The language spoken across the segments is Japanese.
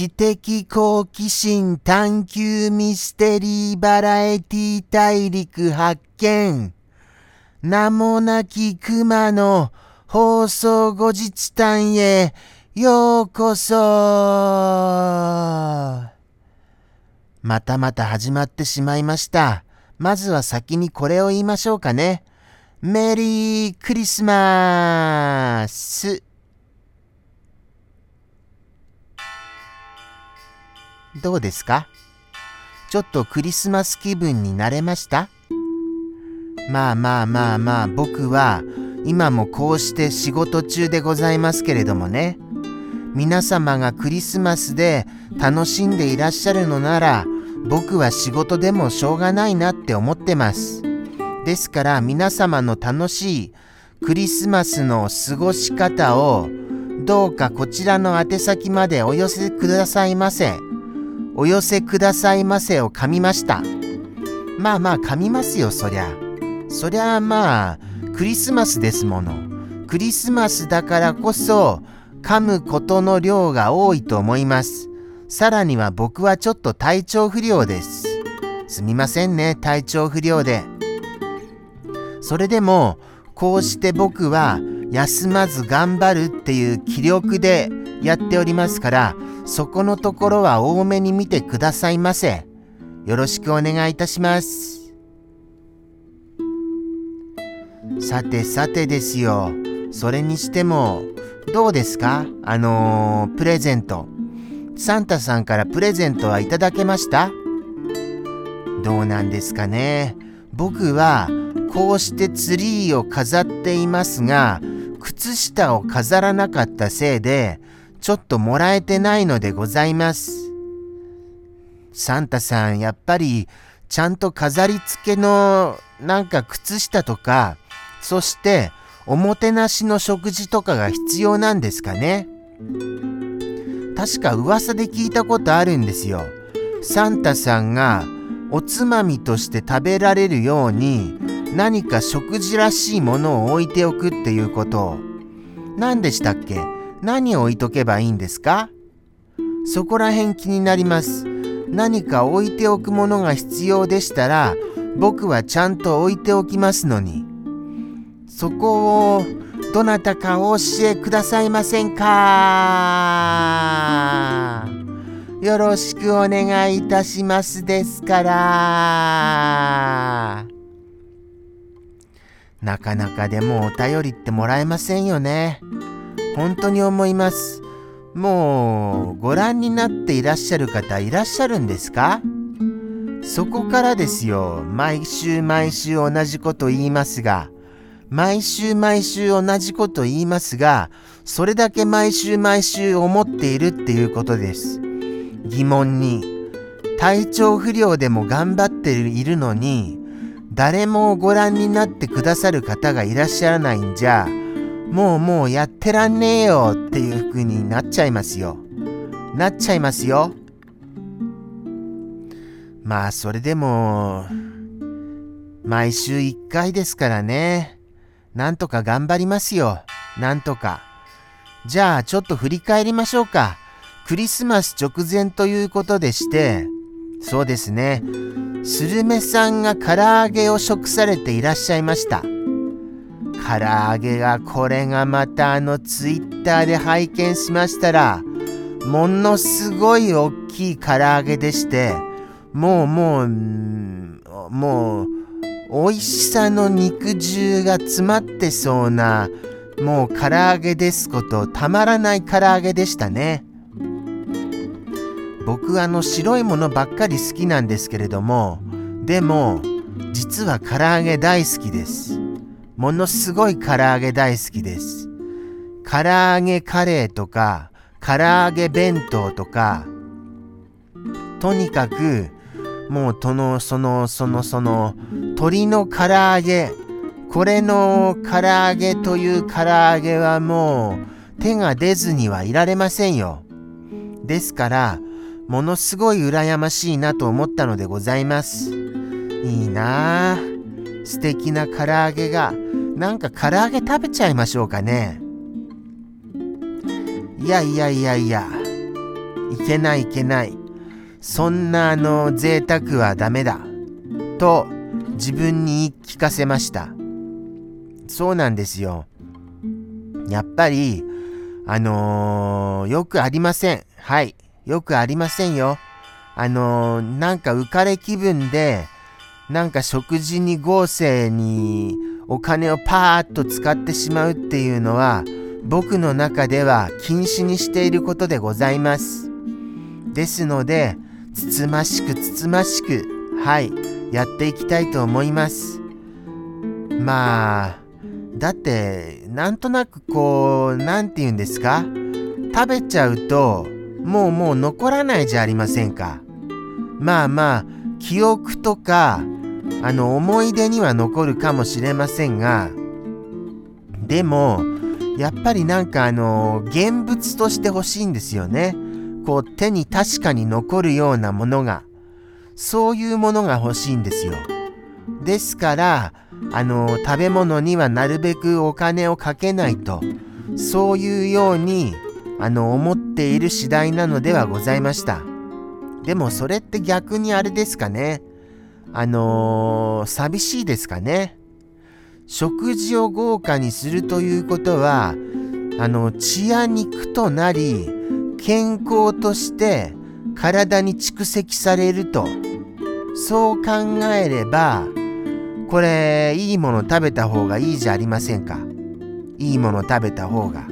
知的好奇心探求ミステリーバラエティ大陸発見。名もなき熊の放送後日誕へようこそ。またまた始まってしまいました。まずは先にこれを言いましょうかね。メリークリスマス。どうですか？ちょっとクリスマス気分になれました？まあまあまあまあ僕は今もこうして仕事中でございますけれどもね。皆様がクリスマスで楽しんでいらっしゃるのなら僕は仕事でもしょうがないなって思ってますですから皆様の楽しいクリスマスの過ごし方をどうかこちらの宛先までお寄せくださいませ。お寄せくださいませを噛みました。まあまあ噛みますよ、そりゃ。そりゃあまあ、クリスマスですもの。クリスマスだからこそ、噛むことの量が多いと思います。さらには僕はちょっと体調不良です。すみませんね、体調不良で。それでも、こうして僕は休まず頑張るっていう気力でやっておりますから、そこのところは多めに見てくださいませ。よろしくお願いいたします。さてさてですよ。それにしても、どうですか？あのー、プレゼント。サンタさんからプレゼントはいただけました？どうなんですかね？僕はこうしてツリーを飾っていますが靴下を飾らなかったせいでちょっともらえてないのでございます。サンタさん、やっぱりちゃんと飾り付けのなんか靴下とか、そしておもてなしの食事とかが必要なんですかね？確か噂で聞いたことあるんですよ。サンタさんがおつまみとして食べられるように何か食事らしいものを置いておくっていうことを。何でしたっけ？何を置いとけばいいんですか？そこら辺気になります。何か置いておくものが必要でしたら、僕はちゃんと置いておきますのに。そこを、どなたかお教えくださいませんか？よろしくお願いいたしますですから。なかなかでもお便りってもらえませんよね。本当に思います。もうご覧になっていらっしゃる方いらっしゃるんですか？そこからですよ。毎週毎週同じこと言いますが、毎週毎週同じこと言いますが、それだけ毎週毎週思っているっていうことです。疑問に。体調不良でも頑張っているのに、誰もご覧になってくださる方がいらっしゃらないんじゃ、もうもうやってらんねえよっていう風になっちゃいますよ。なっちゃいますよ。まあそれでも、毎週1回ですからね。なんとか頑張りますよ。なんとか。じゃあちょっと振り返りましょうか。クリスマス直前ということでして、そうですね。スルメさんが唐揚げを食されていらっしゃいました。唐揚げがこれがまたあのツイッターで拝見しましたらものすごい大きい唐揚げでしてもうもうもう美味しさの肉汁が詰まってそうなもう唐揚げですことたまらない唐揚げでしたね僕あの白いものばっかり好きなんですけれどもでも実は唐揚げ大好きですものすごい唐揚げ大好きです。唐揚げカレーとか、唐揚げ弁当とか、とにかく、もう、その、その、その、その、鶏の唐揚げ、これの唐揚げという唐揚げはもう、手が出ずにはいられませんよ。ですから、ものすごい羨ましいなと思ったのでございます。いいなぁ。素敵な唐揚げがなんか唐揚げ食べちゃいましょうかねいやいやいやいやいけないいけないそんなあの贅沢はダメだと自分に言い聞かせました。そうなんですよ。やっぱりあのー、よくありません。はい。よくありませんよ。あのー、なんか浮かれ気分でなんか食事に豪勢にお金をパーッと使ってしまうっていうのは僕の中では禁止にしていることでございます。ですので、つつましくつつましく、はい、やっていきたいと思います。まあ、だって、なんとなくこう、なんて言うんですか？食べちゃうと、もうもう残らないじゃありませんか。まあまあ、記憶とか、あの思い出には残るかもしれませんがでもやっぱりなんかあの現物として欲しいんですよねこう手に確かに残るようなものがそういうものが欲しいんですよ。ですからあの食べ物にはなるべくお金をかけないとそういうようにあの思っている次第なのではございました。でもそれって逆にあれですかね。あのー、寂しいですかね。食事を豪華にするということは、あの、血や肉となり、健康として体に蓄積されると。そう考えれば、これ、いいもの食べた方がいいじゃありませんか。いいもの食べた方が。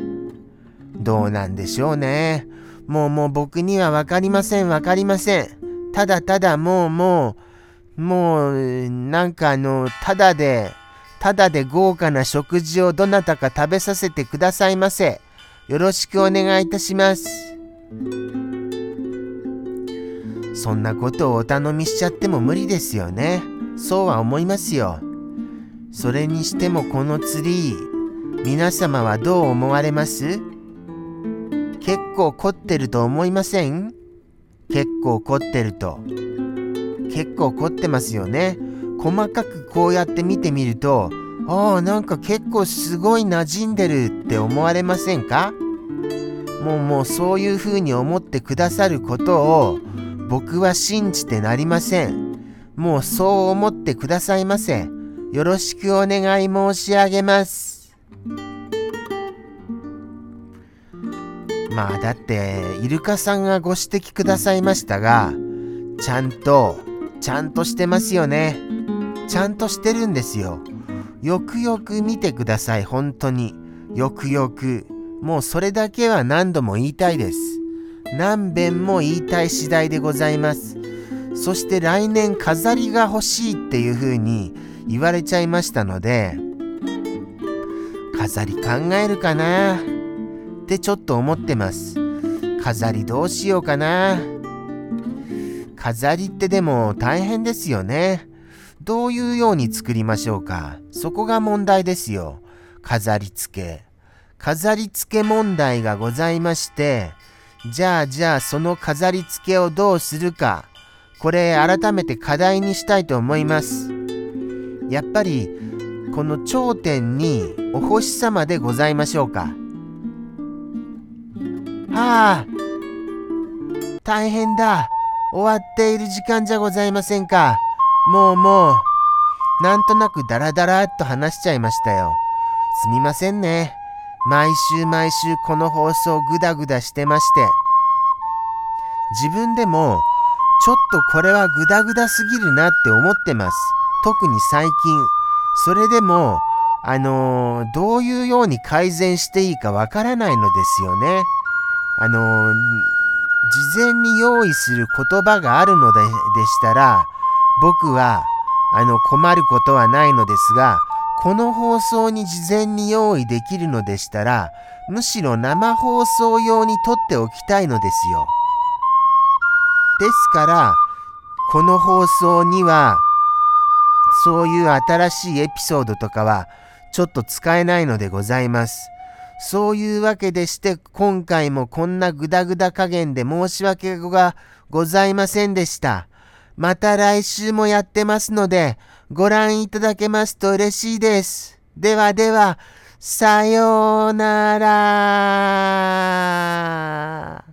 どうなんでしょうね。もうもう僕には分かりません分かりません。ただただもうもうもう、なんかあの、ただで、ただで豪華な食事をどなたか食べさせてくださいませ。よろしくお願いいたします。そんなことをお頼みしちゃっても無理ですよね。そうは思いますよ。それにしてもこのツリー、皆様はどう思われます？結構凝ってると思いません？結構凝ってると。結構凝ってますよね。細かくこうやって見てみると、ああ、なんか結構すごい馴染んでるって思われませんか？もうもうそういうふうに思ってくださることを僕は信じてなりません。もうそう思ってくださいませ。よろしくお願い申し上げます。まあだってイルカさんがご指摘くださいましたがちゃんとちゃんとしてますよね。ちゃんとしてるんですよ。よくよく見てください、本当に。よくよく。もうそれだけは何度も言いたいです。何遍も言いたい次第でございます。そして来年飾りが欲しいっていう風に言われちゃいましたので、飾り考えるかな？ってちょっと思ってます。飾りどうしようかな？飾りってでも大変ですよね。どういうように作りましょうか？そこが問題ですよ。飾り付け。飾り付け問題がございまして、じゃあじゃあその飾り付けをどうするか。これ改めて課題にしたいと思います。やっぱりこの頂点にお星様でございましょうか。はあ、大変だ。終わっている時間じゃございませんか。もうもう、なんとなくダラダラっと話しちゃいましたよ。すみませんね。毎週毎週この放送グダグダしてまして。自分でも、ちょっとこれはグダグダすぎるなって思ってます。特に最近。それでも、あのー、どういうように改善していいかわからないのですよね。あのー事前に用意する言葉があるのでしたら、僕はあの困ることはないのですが、この放送に事前に用意できるのでしたら、むしろ生放送用に撮っておきたいのですよ。ですから、この放送には、そういう新しいエピソードとかは、ちょっと使えないのでございます。そういうわけでして今回もこんなグダグダ加減で申し訳がございませんでした。また来週もやってますのでご覧いただけますと嬉しいです。ではでは、さようなら。